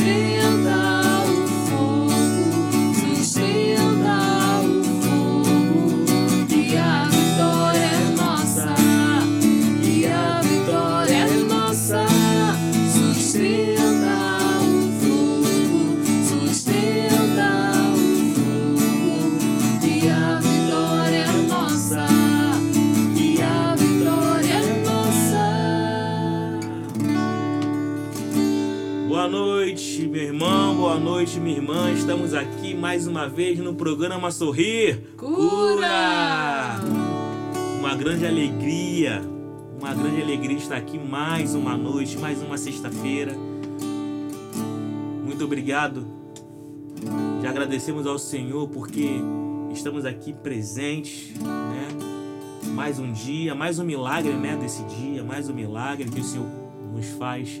Uma vez no programa Sorrir Cura! Uma grande alegria, uma grande alegria estar aqui mais uma noite, mais uma sexta-feira. Muito obrigado. Já agradecemos ao Senhor porque estamos aqui presentes, né? Mais um dia, mais um milagre, né, desse dia, mais um milagre que o Senhor nos faz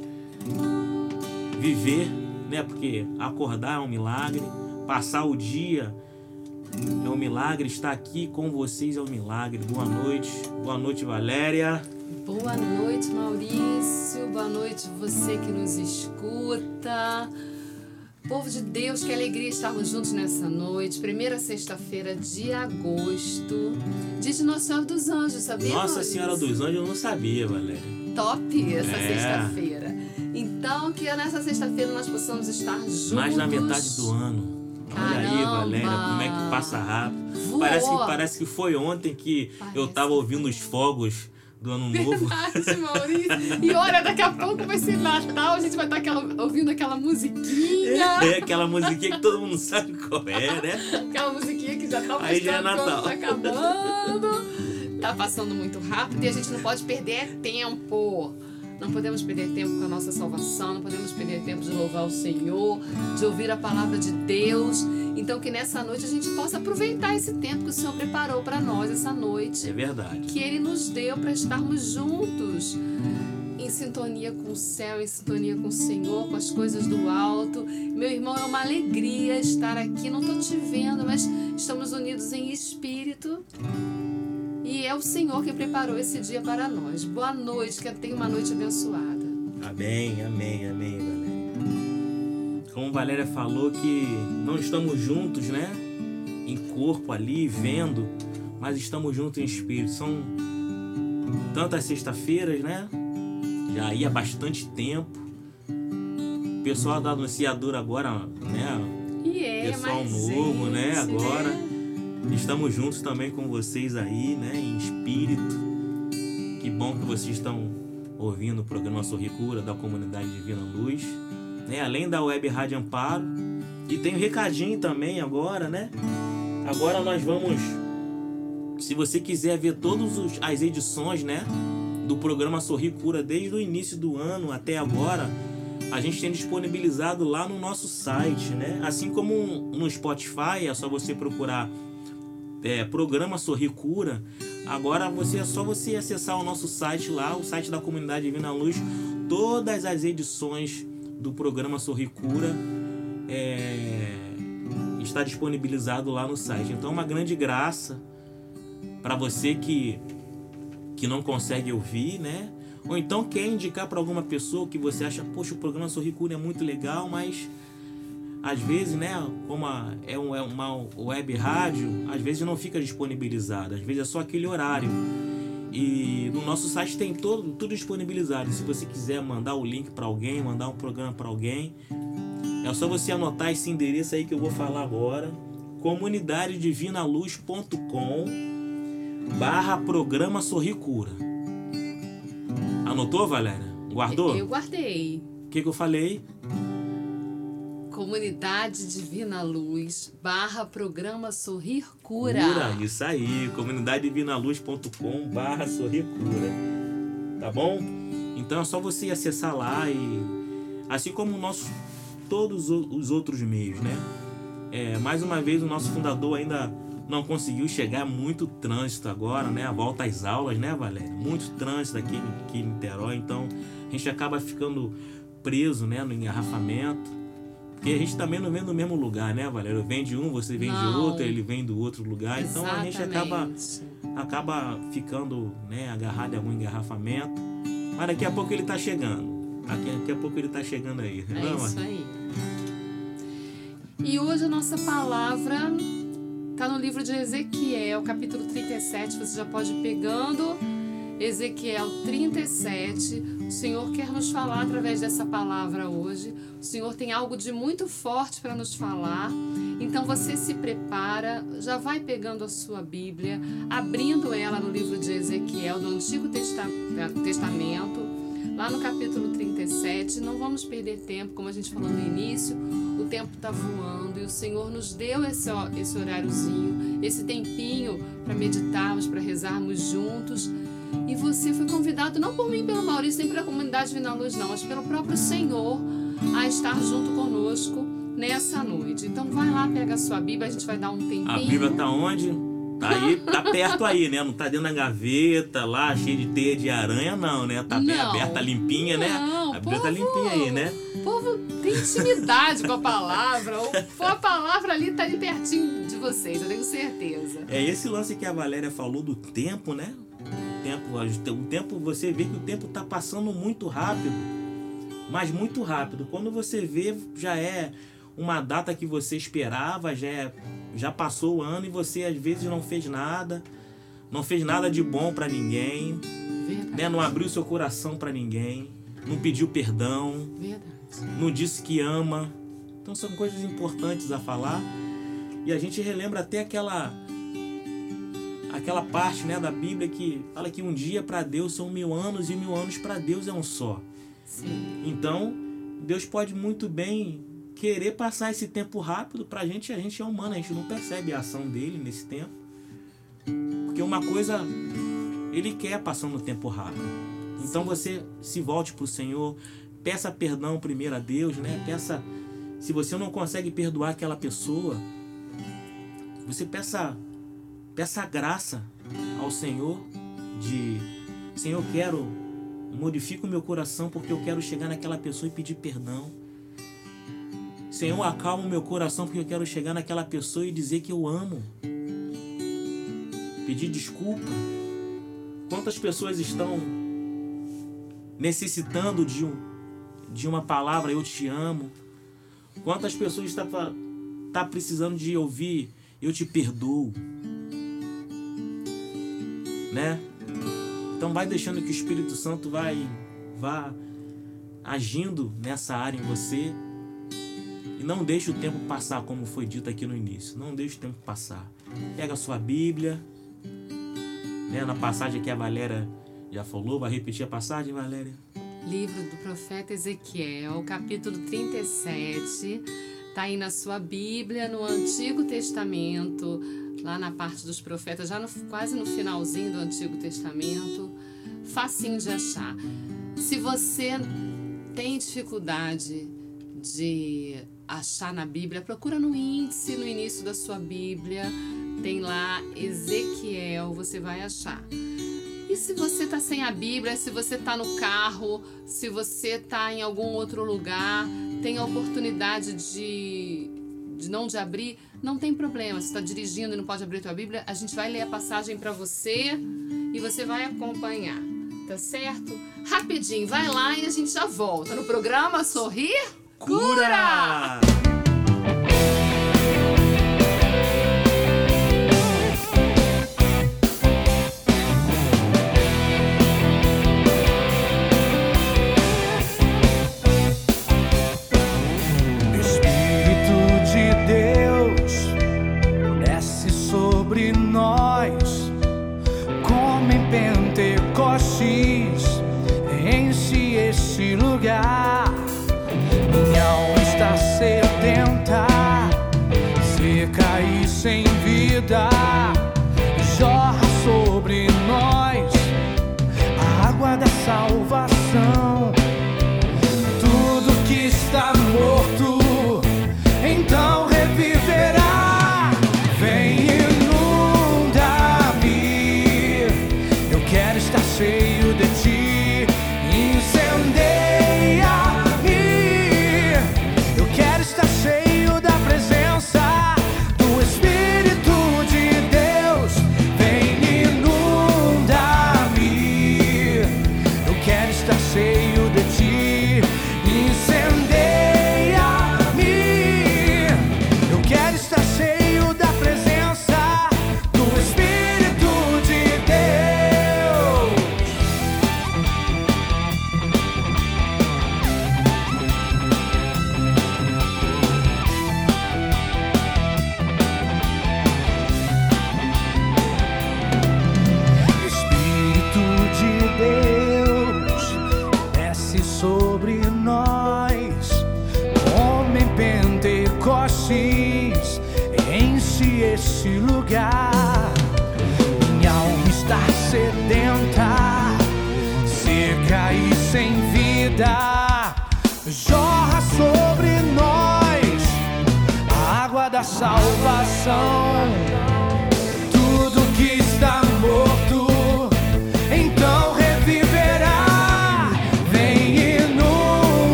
viver, né? Porque acordar é um milagre passar o dia é um milagre, estar aqui com vocês é um milagre. Boa noite, boa noite, Valéria. Boa noite, Maurício. Boa noite, você que nos escuta. Povo de Deus, que alegria estarmos juntos nessa noite. Primeira sexta-feira de agosto. Dia de Nossa Senhora dos Anjos, sabia? Nossa Maurício? Senhora dos Anjos, eu não sabia, Valéria. Top essa é. sexta-feira. Então, que nessa sexta-feira nós possamos estar juntos. Mais na metade do ano. Olha aí, Valéria, como é que passa rápido. Parece que, parece que foi ontem que parece. eu tava ouvindo os fogos do ano novo. Verdade, Maurício. E olha, daqui a pouco vai ser Natal, a gente vai estar aquela, ouvindo aquela musiquinha. É, aquela musiquinha que todo mundo sabe qual é, né? Aquela musiquinha que já tá Aí já é Natal. Tá acabando. Tá passando muito rápido e a gente não pode perder tempo. Não podemos perder tempo com a nossa salvação, não podemos perder tempo de louvar o Senhor, de ouvir a palavra de Deus. Então, que nessa noite a gente possa aproveitar esse tempo que o Senhor preparou para nós essa noite. É verdade. Que Ele nos deu para estarmos juntos em sintonia com o céu, em sintonia com o Senhor, com as coisas do alto. Meu irmão, é uma alegria estar aqui. Não estou te vendo, mas estamos unidos em espírito. E é o Senhor que preparou esse dia para nós. Boa noite, que tenha uma noite abençoada. Amém, amém, amém, Valéria. Como Valéria falou que não estamos juntos, né? Em corpo ali, vendo, mas estamos juntos em espírito. São tantas sexta-feiras, né? Já ia bastante tempo. O pessoal da anunciadora agora, né? E é, pessoal novo, gente, né? Agora. Né? Estamos juntos também com vocês aí, né, em espírito. Que bom que vocês estão ouvindo o programa Sorricura da comunidade Divina Luz, né? Além da Web Rádio Amparo. E tem um recadinho também agora, né? Agora nós vamos se você quiser ver todas as edições, né, do programa Sorricura desde o início do ano até agora, a gente tem disponibilizado lá no nosso site, né? Assim como no Spotify, é só você procurar é, programa Sorri Cura, agora você é só você acessar o nosso site lá, o site da comunidade Divina Luz, todas as edições do programa Sorri Cura é, está disponibilizado lá no site. Então, é uma grande graça para você que que não consegue ouvir, né? Ou então quer indicar para alguma pessoa que você acha, poxa, o programa Sorri Cura é muito legal, mas às vezes, né, como a, é, um, é uma web rádio, às vezes não fica disponibilizada, às vezes é só aquele horário. E no nosso site tem todo, tudo disponibilizado. Se você quiser mandar o link para alguém, mandar um programa para alguém, é só você anotar esse endereço aí que eu vou falar agora. comunidadedivinaluz.com barra programa Sorri Cura. Anotou, Valéria? Guardou? Eu guardei. O que, que eu falei? Comunidade Divina Luz, barra programa Sorrir Cura. Cura, isso aí, comunidadedivinaluz.com barra Sorrir Cura. Tá bom? Então é só você acessar lá e assim como nossos, todos os outros meios, né? É, mais uma vez o nosso fundador ainda não conseguiu chegar, muito trânsito agora, né? A volta às aulas, né, Valéria? Muito trânsito aqui, aqui em Niterói, então a gente acaba ficando preso, né, no engarrafamento. Porque a gente também não vem no mesmo lugar, né, Valéria? Vem de um, você vem não. de outro, ele vem do outro lugar. Exatamente. Então a gente acaba, acaba ficando né, agarrado em algum engarrafamento. Mas daqui a pouco ele está chegando. Daqui, daqui a pouco ele está chegando aí. É não, isso aí. E hoje a nossa palavra está no livro de Ezequiel, capítulo 37. Você já pode ir pegando. Ezequiel 37 o Senhor quer nos falar através dessa palavra hoje. O Senhor tem algo de muito forte para nos falar. Então você se prepara, já vai pegando a sua Bíblia, abrindo ela no livro de Ezequiel, do Antigo Testamento, lá no capítulo 37. Não vamos perder tempo, como a gente falou no início, o tempo está voando e o Senhor nos deu esse, esse horáriozinho, esse tempinho para meditarmos, para rezarmos juntos. E você foi convidado, não por mim, pelo Maurício, nem pela comunidade Vina Luz, não, mas pelo próprio Senhor a estar junto conosco nessa noite. Então vai lá, pega a sua Bíblia, a gente vai dar um tempinho. A Bíblia tá onde? Tá aí, tá perto aí, né? Não tá dentro da gaveta lá, cheia de teia de aranha, não, né? Tá bem não, aberta, limpinha, né? não, né? A Bíblia povo, tá limpinha aí, né? O povo tem intimidade com a palavra. A palavra ali tá ali pertinho de vocês, eu tenho certeza. É esse lance que a Valéria falou do tempo, né? Tempo, o tempo você vê que o tempo está passando muito rápido, mas muito rápido. Quando você vê, já é uma data que você esperava, já, é, já passou o ano e você às vezes não fez nada, não fez nada de bom para ninguém, né? não abriu seu coração para ninguém, não pediu perdão, não disse que ama. Então são coisas importantes a falar e a gente relembra até aquela aquela parte né, da Bíblia que fala que um dia para Deus são mil anos e mil anos para Deus é um só. Sim. Então, Deus pode muito bem querer passar esse tempo rápido para a gente, a gente é humano, a gente não percebe a ação dele nesse tempo. Porque uma coisa ele quer passando o tempo rápido. Então você se volte para o Senhor, peça perdão primeiro a Deus, né? Peça se você não consegue perdoar aquela pessoa, você peça Peça graça ao Senhor de Senhor, quero modifica o meu coração porque eu quero chegar naquela pessoa e pedir perdão. Senhor, acalma o meu coração porque eu quero chegar naquela pessoa e dizer que eu amo. Pedir desculpa. Quantas pessoas estão necessitando de, um, de uma palavra eu te amo? Quantas pessoas estão tá, tá precisando de ouvir eu te perdoo? Né? Então vai deixando que o Espírito Santo vai vá agindo nessa área em você e não deixe o tempo passar como foi dito aqui no início. Não deixe o tempo passar. Pega a sua Bíblia, né? Na passagem que a Valéria já falou, vai repetir a passagem, Valéria? Livro do profeta Ezequiel, capítulo 37. Tá aí na sua Bíblia, no Antigo Testamento, lá na parte dos profetas, já no, quase no finalzinho do Antigo Testamento, facinho de achar. Se você tem dificuldade de achar na Bíblia, procura no índice, no início da sua Bíblia, tem lá Ezequiel, você vai achar. E se você está sem a Bíblia, se você está no carro, se você está em algum outro lugar, tem a oportunidade de, de não de abrir, não tem problema, se está dirigindo e não pode abrir tua Bíblia, a gente vai ler a passagem para você e você vai acompanhar, tá certo? Rapidinho, vai lá e a gente já volta no programa Sorrir Cura! Cura! Espírito de Deus. sobre nós.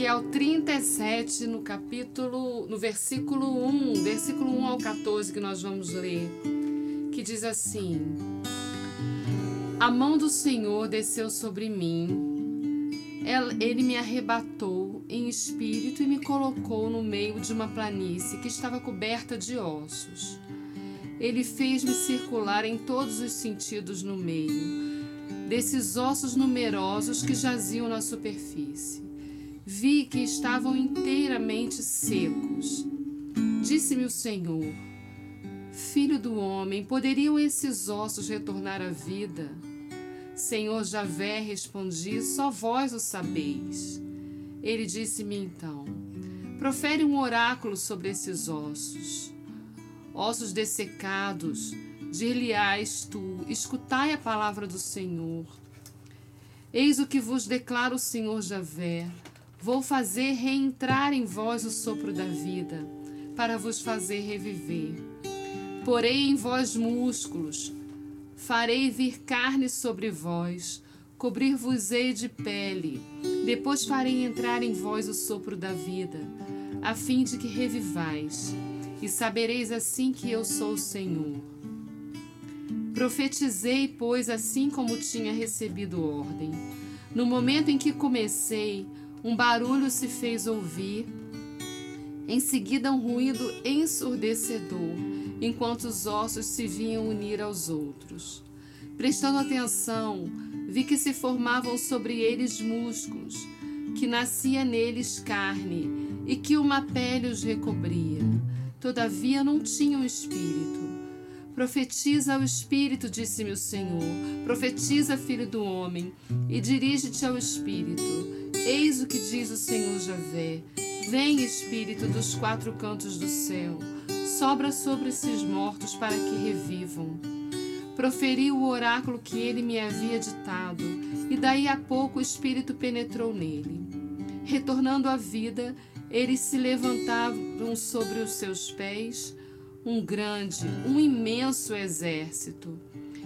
Ezequiel 37 no capítulo, no versículo 1, versículo 1 ao 14 que nós vamos ler, que diz assim: A mão do Senhor desceu sobre mim. Ele me arrebatou em espírito e me colocou no meio de uma planície que estava coberta de ossos. Ele fez-me circular em todos os sentidos no meio desses ossos numerosos que jaziam na superfície. Vi que estavam inteiramente secos. Disse-me o Senhor: Filho do homem, poderiam esses ossos retornar à vida? Senhor Javé, respondi: Só vós o sabeis. Ele disse-me então: Profere um oráculo sobre esses ossos. Ossos dessecados, Dir-lhe-ás tu: Escutai a palavra do Senhor. Eis o que vos declara o Senhor Javé: Vou fazer reentrar em vós o sopro da vida, para vos fazer reviver. Porei em vós músculos, farei vir carne sobre vós, cobrir-vos-ei de pele. Depois farei entrar em vós o sopro da vida, a fim de que revivais, e sabereis assim que eu sou o Senhor. Profetizei, pois, assim como tinha recebido ordem. No momento em que comecei, um barulho se fez ouvir, em seguida, um ruído ensurdecedor, enquanto os ossos se vinham unir aos outros. Prestando atenção, vi que se formavam sobre eles músculos, que nascia neles carne e que uma pele os recobria. Todavia não tinham espírito Profetiza ao Espírito, disse-me o Senhor. Profetiza, filho do homem, e dirige-te ao Espírito. Eis o que diz o Senhor Javé. Vem, Espírito dos quatro cantos do céu, sobra sobre esses mortos para que revivam. Proferi o oráculo que ele me havia ditado, e daí a pouco o Espírito penetrou nele. Retornando à vida, eles se levantavam sobre os seus pés, um grande, um imenso exército.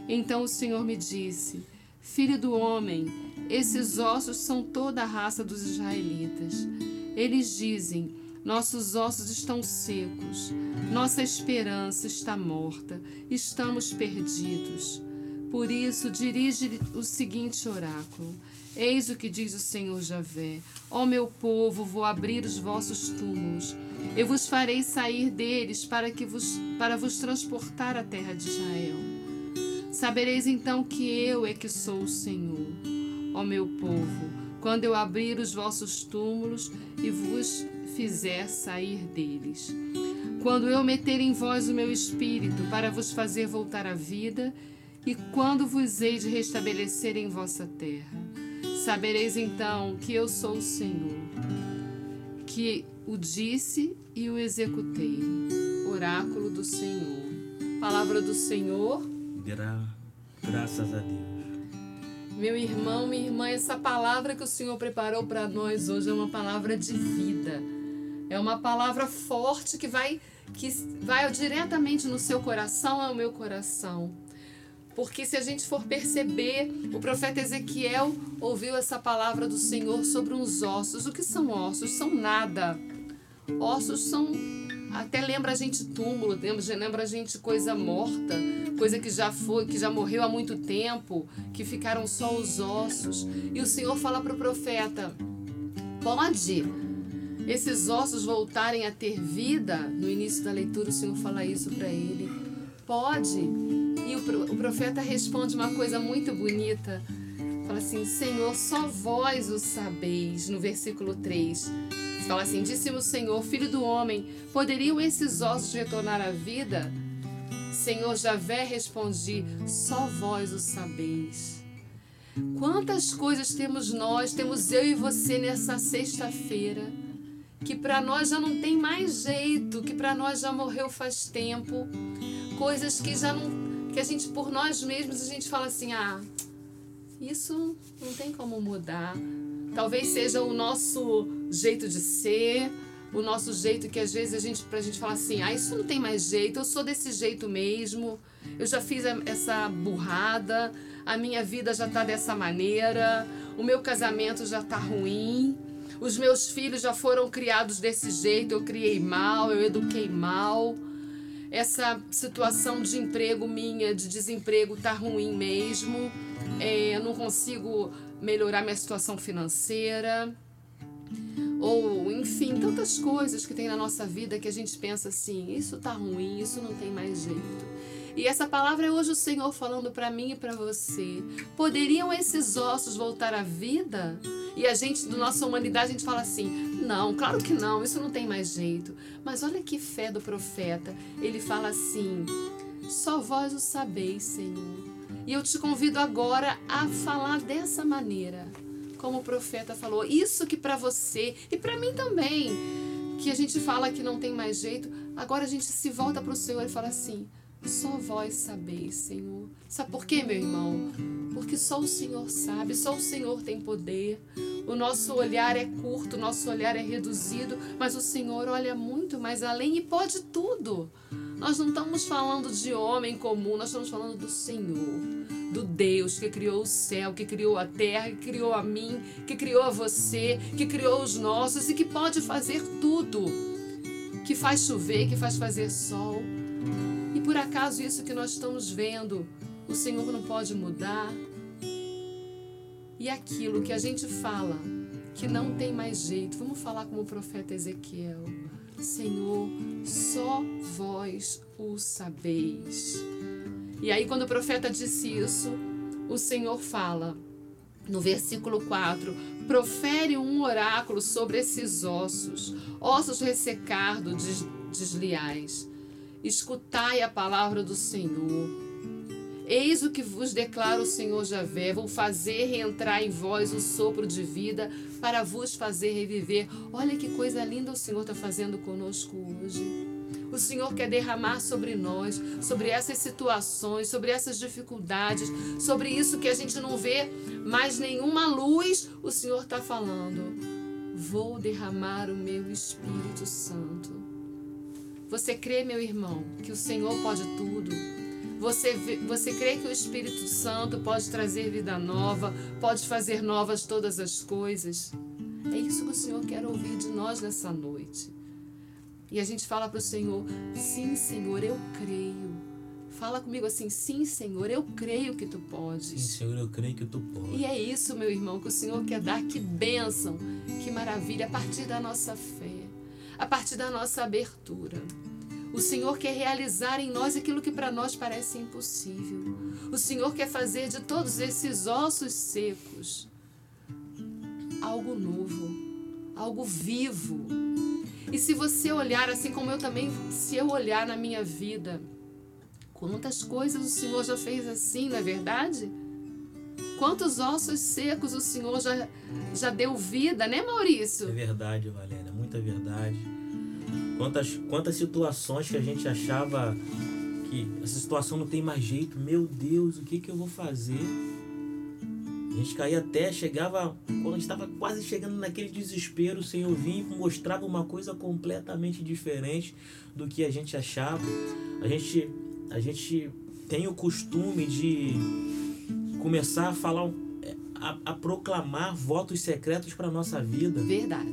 Então o Senhor me disse: Filho do homem, esses ossos são toda a raça dos israelitas. Eles dizem: Nossos ossos estão secos, nossa esperança está morta, estamos perdidos. Por isso, dirige o seguinte oráculo: Eis o que diz o Senhor Javé: Ó meu povo, vou abrir os vossos túmulos eu vos farei sair deles para que vos para vos transportar à terra de Israel. Sabereis então que eu é que sou o Senhor, ó meu povo, quando eu abrir os vossos túmulos e vos fizer sair deles. Quando eu meter em vós o meu espírito para vos fazer voltar à vida, e quando vos hei de restabelecer em vossa terra. Sabereis então que eu sou o Senhor, que o disse e o executei. Oráculo do Senhor. Palavra do Senhor. Gra graças a Deus. Meu irmão, minha irmã, essa palavra que o Senhor preparou para nós hoje é uma palavra de vida. É uma palavra forte que vai que vai diretamente no seu coração ao meu coração. Porque se a gente for perceber, o profeta Ezequiel ouviu essa palavra do Senhor sobre uns ossos. O que são ossos? São nada. Ossos são. Até lembra a gente túmulo, lembra a gente coisa morta, coisa que já foi, que já morreu há muito tempo, que ficaram só os ossos. E o Senhor fala para o profeta: pode esses ossos voltarem a ter vida? No início da leitura, o Senhor fala isso para ele. Pode. E o profeta responde uma coisa muito bonita. Fala assim: Senhor, só vós o sabeis, no versículo 3. Fala assim: Disse-me o Senhor, filho do homem, poderiam esses ossos retornar à vida? Senhor Javé, respondi: Só vós o sabeis. Quantas coisas temos nós, temos eu e você nessa sexta-feira, que para nós já não tem mais jeito, que para nós já morreu faz tempo, coisas que já não, que a gente por nós mesmos a gente fala assim: ah, isso não tem como mudar. Talvez seja o nosso jeito de ser, o nosso jeito que às vezes a gente pra gente falar assim, ah, isso não tem mais jeito, eu sou desse jeito mesmo. Eu já fiz essa burrada, a minha vida já tá dessa maneira, o meu casamento já tá ruim. Os meus filhos já foram criados desse jeito, eu criei mal, eu eduquei mal. Essa situação de emprego minha, de desemprego, tá ruim mesmo. É, eu não consigo melhorar minha situação financeira ou enfim, tantas coisas que tem na nossa vida que a gente pensa assim, isso tá ruim, isso não tem mais jeito. E essa palavra é hoje o Senhor falando para mim e para você. Poderiam esses ossos voltar à vida? E a gente, da nossa humanidade, a gente fala assim: não, claro que não, isso não tem mais jeito. Mas olha que fé do profeta. Ele fala assim: só vós o sabeis, Senhor. E eu te convido agora a falar dessa maneira como o profeta falou, isso que para você e para mim também, que a gente fala que não tem mais jeito, agora a gente se volta para o Senhor e fala assim: só vós sabeis, Senhor. Sabe por quê, meu irmão? Porque só o Senhor sabe, só o Senhor tem poder. O nosso olhar é curto, o nosso olhar é reduzido, mas o Senhor olha muito mais além e pode tudo. Nós não estamos falando de homem comum, nós estamos falando do Senhor do Deus que criou o céu, que criou a terra, que criou a mim, que criou a você, que criou os nossos e que pode fazer tudo. Que faz chover, que faz fazer sol. E por acaso isso que nós estamos vendo, o Senhor não pode mudar? E aquilo que a gente fala, que não tem mais jeito, vamos falar como o profeta Ezequiel. Senhor, só vós o sabeis. E aí, quando o profeta disse isso, o Senhor fala, no versículo 4, profere um oráculo sobre esses ossos, ossos ressecados, desleais. Escutai a palavra do Senhor. Eis o que vos declara o Senhor Javé: vou fazer reentrar em vós o sopro de vida para vos fazer reviver. Olha que coisa linda o Senhor está fazendo conosco hoje. O Senhor quer derramar sobre nós, sobre essas situações, sobre essas dificuldades, sobre isso que a gente não vê mais nenhuma luz. O Senhor está falando: Vou derramar o meu Espírito Santo. Você crê, meu irmão, que o Senhor pode tudo? Você, você crê que o Espírito Santo pode trazer vida nova, pode fazer novas todas as coisas? É isso que o Senhor quer ouvir de nós nessa noite. E a gente fala para o Senhor: sim, Senhor, eu creio. Fala comigo assim: sim, Senhor, eu creio que tu podes. Sim, Senhor, eu creio que tu podes. E é isso, meu irmão, que o Senhor quer dar. Que bênção, que maravilha, a partir da nossa fé, a partir da nossa abertura. O Senhor quer realizar em nós aquilo que para nós parece impossível. O Senhor quer fazer de todos esses ossos secos algo novo, algo vivo e se você olhar, assim como eu também, se eu olhar na minha vida, quantas coisas o Senhor já fez assim, não é verdade? Quantos ossos secos o Senhor já, já deu vida, né, Maurício? É verdade, Valéria, muita verdade. Quantas, quantas situações que a gente achava que essa situação não tem mais jeito, meu Deus, o que, que eu vou fazer? A gente caía até, chegava, quando estava quase chegando naquele desespero, o Senhor vinha e mostrava uma coisa completamente diferente do que a gente achava. A gente, a gente tem o costume de começar a falar, a, a proclamar votos secretos para nossa vida. Verdade.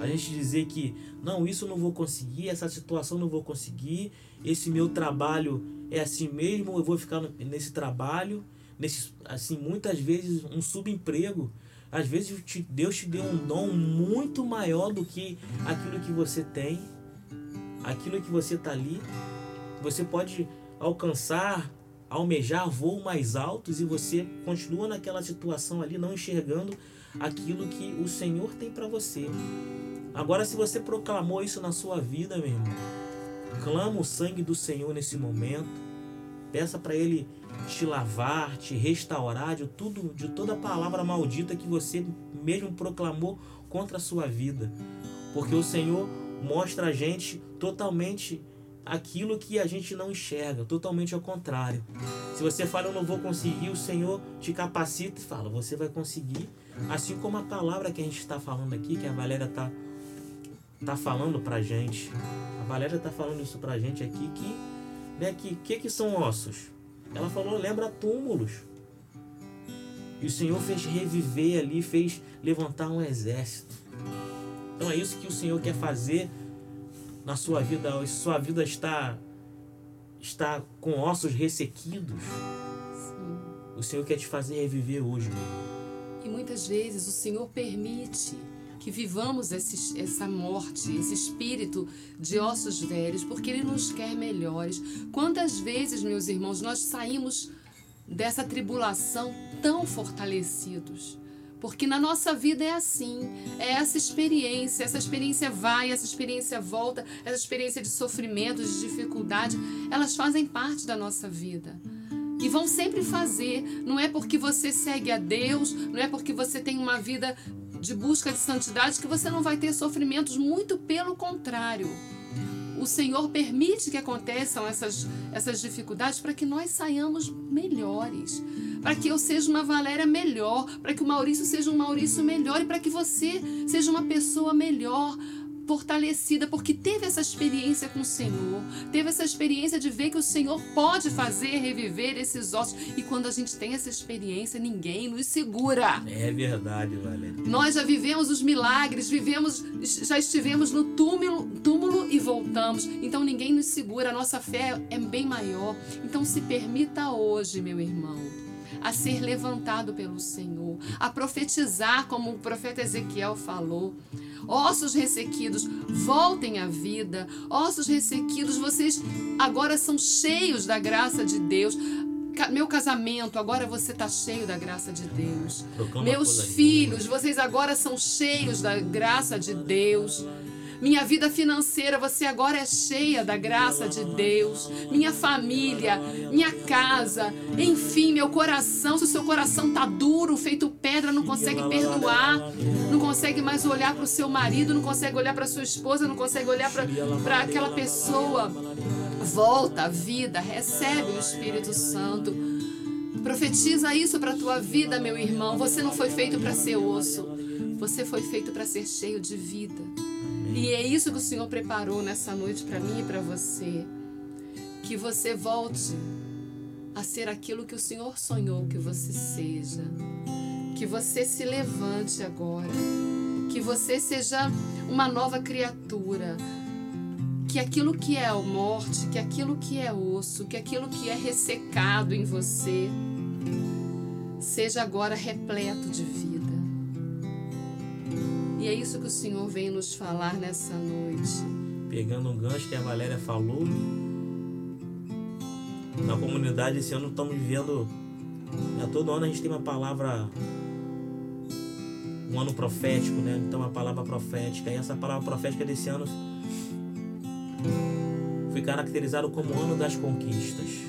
A gente dizer que, não, isso não vou conseguir, essa situação não vou conseguir, esse meu trabalho é assim mesmo, eu vou ficar nesse trabalho nesse, assim, muitas vezes um subemprego. Às vezes Deus te deu um dom muito maior do que aquilo que você tem, aquilo que você está ali. Você pode alcançar, almejar voos mais altos e você continua naquela situação ali, não enxergando aquilo que o Senhor tem para você. Agora, se você proclamou isso na sua vida, meu irmão, clama o sangue do Senhor nesse momento, peça para Ele te lavar, te restaurar de tudo, de toda palavra maldita que você mesmo proclamou contra a sua vida. Porque o Senhor mostra a gente totalmente aquilo que a gente não enxerga, totalmente ao contrário. Se você fala eu não vou conseguir, o Senhor te capacita e fala, você vai conseguir. Assim como a palavra que a gente está falando aqui, que a Valéria está tá falando pra gente, a Valéria tá falando isso pra gente aqui, que, né, que, que que são ossos? Ela falou, lembra túmulos. E o Senhor fez reviver ali, fez levantar um exército. Então é isso que o Senhor quer fazer na sua vida. Sua vida está está com ossos ressequidos. Sim. O Senhor quer te fazer reviver hoje. E muitas vezes o Senhor permite que vivamos esse, essa morte, esse espírito de ossos velhos, porque Ele nos quer melhores. Quantas vezes, meus irmãos, nós saímos dessa tribulação tão fortalecidos? Porque na nossa vida é assim, é essa experiência, essa experiência vai, essa experiência volta, essa experiência de sofrimento, de dificuldade, elas fazem parte da nossa vida. E vão sempre fazer, não é porque você segue a Deus, não é porque você tem uma vida de busca de santidade que você não vai ter sofrimentos, muito pelo contrário. O Senhor permite que aconteçam essas, essas dificuldades para que nós saiamos melhores, para que eu seja uma Valéria melhor, para que o Maurício seja um Maurício melhor e para que você seja uma pessoa melhor, fortalecida porque teve essa experiência com o Senhor, teve essa experiência de ver que o Senhor pode fazer reviver esses ossos. E quando a gente tem essa experiência, ninguém nos segura. É verdade, Valéria. Nós já vivemos os milagres, vivemos, já estivemos no túmulo, túmulo e voltamos. Então ninguém nos segura, a nossa fé é bem maior. Então se permita hoje, meu irmão a ser levantado pelo Senhor, a profetizar, como o profeta Ezequiel falou. Ossos ressequidos, voltem à vida. Ossos ressequidos, vocês agora são cheios da graça de Deus. Meu casamento, agora você está cheio da graça de Deus. Meus filhos, vocês agora são cheios da graça de Deus. Minha vida financeira, você agora é cheia da graça de Deus. Minha família, minha casa, enfim, meu coração. Se o seu coração tá duro, feito pedra, não consegue perdoar, não consegue mais olhar para o seu marido, não consegue olhar para sua esposa, não consegue olhar para aquela pessoa. Volta à vida, recebe o Espírito Santo. Profetiza isso para tua vida, meu irmão. Você não foi feito para ser osso. Você foi feito para ser cheio de vida. E é isso que o Senhor preparou nessa noite para mim e para você. Que você volte a ser aquilo que o Senhor sonhou que você seja. Que você se levante agora. Que você seja uma nova criatura. Que aquilo que é morte, que aquilo que é osso, que aquilo que é ressecado em você, seja agora repleto de vida. E é isso que o Senhor vem nos falar nessa noite. Pegando um gancho que a Valéria falou, na comunidade esse ano estamos vivendo. Né, todo ano a gente tem uma palavra. Um ano profético, né? Então uma palavra profética. E essa palavra profética desse ano foi caracterizado como ano das conquistas.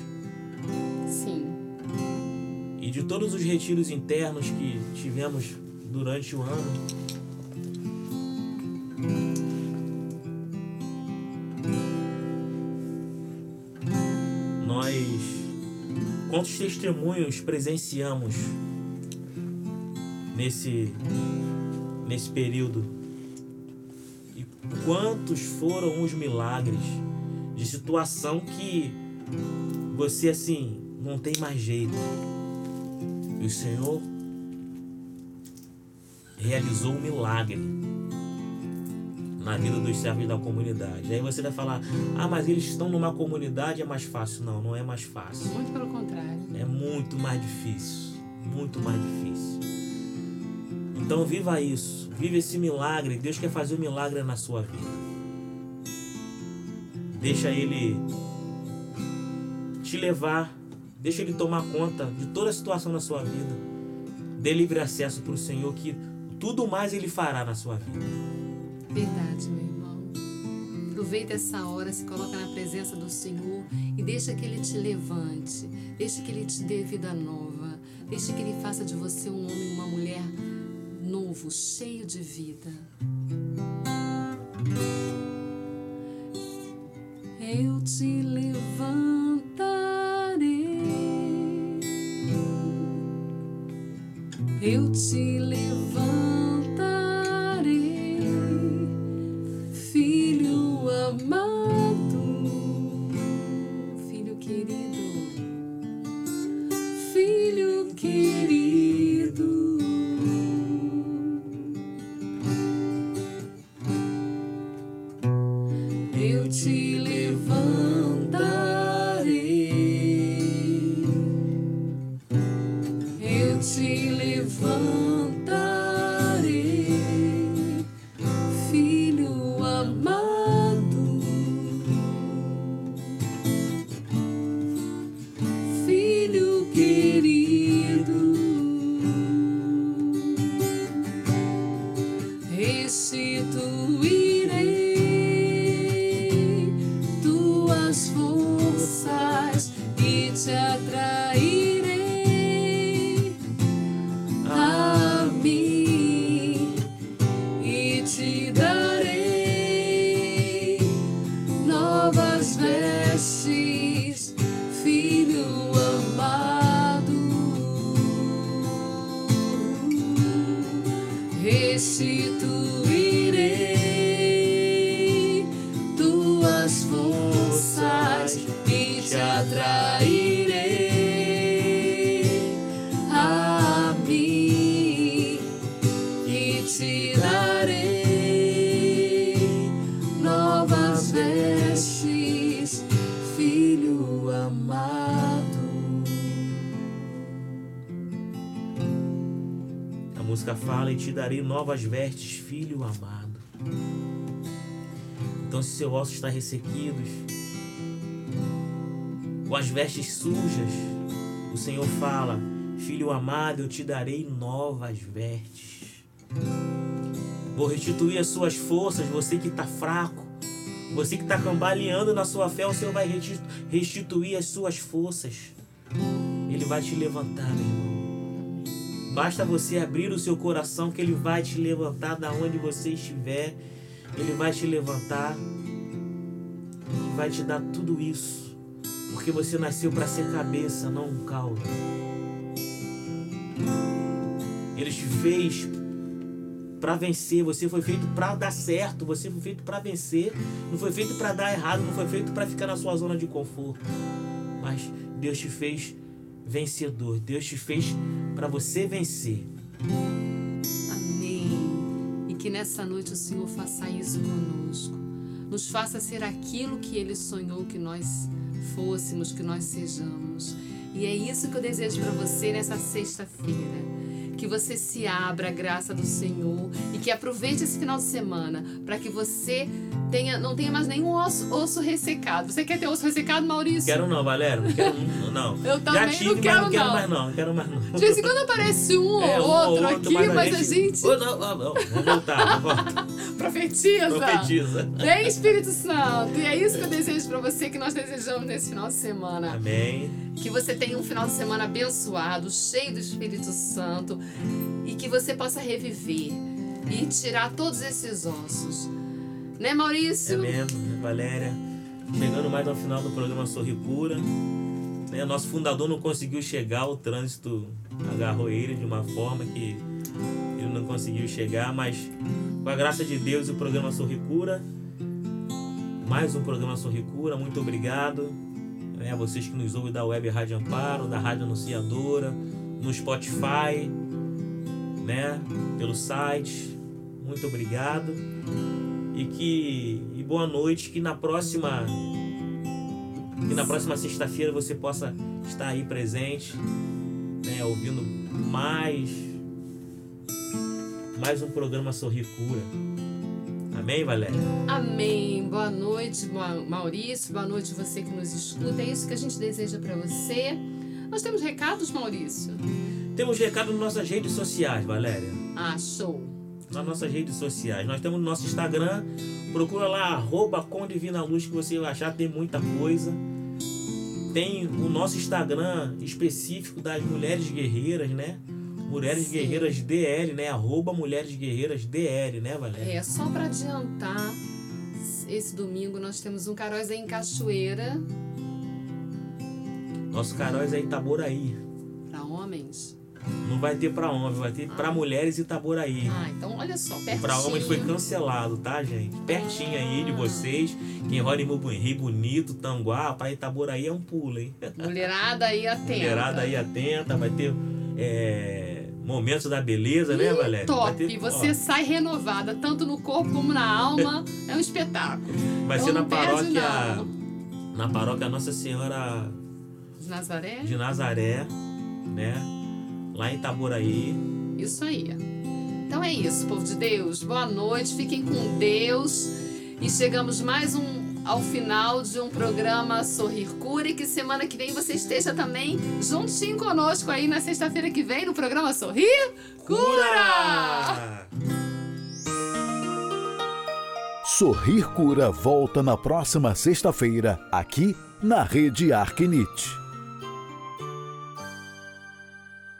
Sim. E de todos os retiros internos que tivemos durante o ano, Quantos testemunhos presenciamos nesse, nesse período? E quantos foram os milagres de situação que você assim não tem mais jeito? E o Senhor realizou um milagre na vida dos servos da comunidade. Aí você vai falar, ah, mas eles estão numa comunidade, é mais fácil. Não, não é mais fácil. Muito pelo contrário. É muito mais difícil. Muito mais difícil. Então viva isso. Viva esse milagre. Deus quer fazer um milagre na sua vida. Deixa Ele te levar. Deixa Ele tomar conta de toda a situação na sua vida. Dê livre acesso para o Senhor que tudo mais Ele fará na sua vida. Verdade, meu irmão. Aproveita essa hora, se coloca na presença do Senhor e deixa que Ele te levante, deixa que Ele te dê vida nova, deixa que Ele faça de você um homem uma mulher novo, cheio de vida. Restituirei novas vestes, filho amado. Então, se seu osso está ressequidos, com as vestes sujas, o Senhor fala: Filho amado, eu te darei novas vestes. Vou restituir as suas forças, você que está fraco, você que está cambaleando na sua fé, o Senhor vai resti- restituir as suas forças. Ele vai te levantar, meu irmão. Basta você abrir o seu coração que ele vai te levantar da onde você estiver. Ele vai te levantar e vai te dar tudo isso. Porque você nasceu para ser cabeça, não um cauda. Ele te fez para vencer, você foi feito para dar certo, você foi feito para vencer, não foi feito para dar errado, não foi feito para ficar na sua zona de conforto. Mas Deus te fez vencedor. Deus te fez para você vencer. Amém. E que nessa noite o Senhor faça isso conosco. Nos faça ser aquilo que Ele sonhou que nós fôssemos, que nós sejamos. E é isso que eu desejo para você nessa sexta-feira. Que você se abra à graça do Senhor e que aproveite esse final de semana para que você tenha, não tenha mais nenhum osso, osso ressecado. Você quer ter osso ressecado, Maurício? Quero não, Valério. Não quero não. Eu também Já não tive, quero, mas não quero não. mais não. Não quero mais não. De vez em quando aparece um É, ou outro aqui, mas a gente Ô, não, não, não. Vamos voltar, profetiza. Profetiza. Vem, Espírito Santo. E é isso que eu desejo pra você, que nós desejamos nesse final de semana. Amém. Que você tenha um final de semana abençoado, cheio do Espírito Santo. E que você possa reviver e tirar todos esses ossos. Né, É Maurício? mesmo, né, Valéria. Chegando mais ao final do programa Sorri Cura. Né, nosso fundador não conseguiu chegar, o trânsito agarrou ele de uma forma que ele não conseguiu chegar, mas com a graça de Deus o programa Sorri Cura. Mais um programa Sorri Cura, muito obrigado. A vocês que nos ouvem da Web Rádio Amparo, da Rádio Anunciadora, no Spotify, né, pelo site. Muito obrigado e que e boa noite que na próxima que na próxima sexta-feira você possa estar aí presente né ouvindo mais mais um programa Sorri Cura amém Valéria Amém. Boa noite, Ma- Maurício. Boa noite, você que nos escuta. É isso que a gente deseja pra você. Nós temos recados, Maurício? Temos recado nas nossas redes sociais Valéria Ah, show. nas nossas redes sociais nós temos no nosso Instagram procura lá arroba com divina luz que você vai achar tem muita coisa tem o nosso Instagram específico das mulheres guerreiras, né? Mulheres Sim. Guerreiras DL, né? Arroba Mulheres Guerreiras DL, né, Valéria? É, só para adiantar, esse domingo nós temos um Caróis em Cachoeira Nosso Caróis é Itaboraí. para homens. Não vai ter pra homem, vai ter pra mulheres Itaboraí. Ah, então olha só, pertinho. Pra homens foi cancelado, tá, gente? Pertinho aí de vocês. Quem roda em Rio Bonito, Tanguá, pra Itaboraí é um pulo, hein? Mulherada aí atenta. Mulherada aí atenta, vai ter é, momentos da beleza, né, Ih, Valéria? Top. Ter, E você ó, sai renovada, tanto no corpo como na alma. é um espetáculo. vai Então ser na paróquia. não. Na paróquia Nossa Senhora De Nazaré? de Nazaré, né? Lá em Itaboraí. Isso aí. Então é isso, povo de Deus. Boa noite, fiquem com Deus. E chegamos mais um ao final de um programa Sorrir Cura e que semana que vem você esteja também juntinho conosco aí na sexta-feira que vem no programa Sorrir Cura! Sorrir Cura volta na próxima sexta-feira, aqui na Rede Arquinite.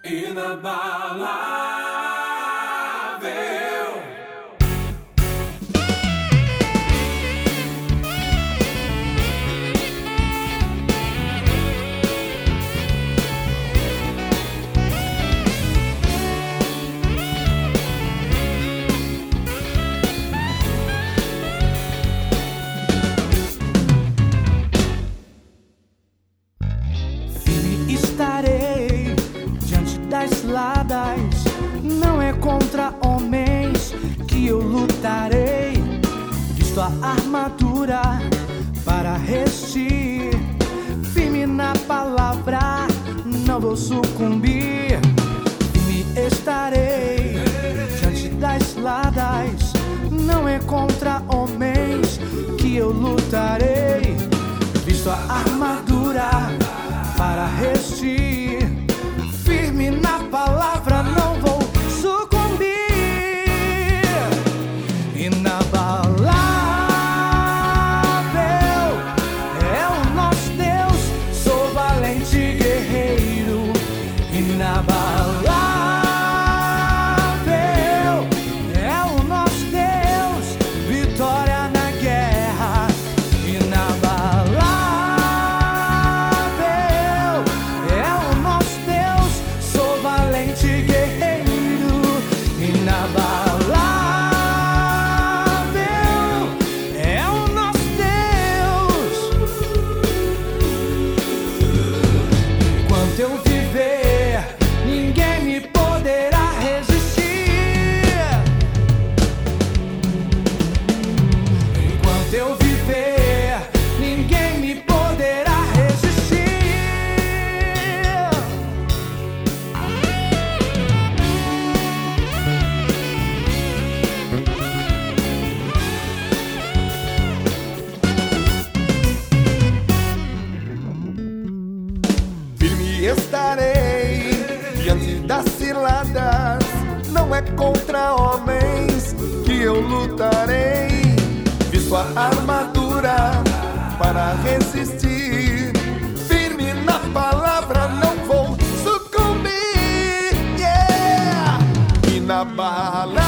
Firme eu lutarei. Visto a armadura para resistir. Firme na palavra, não vou sucumbir. Firme estarei diante das ciladas. Não é contra homens que eu lutarei. Visto a armadura para resistir. Inabalável é não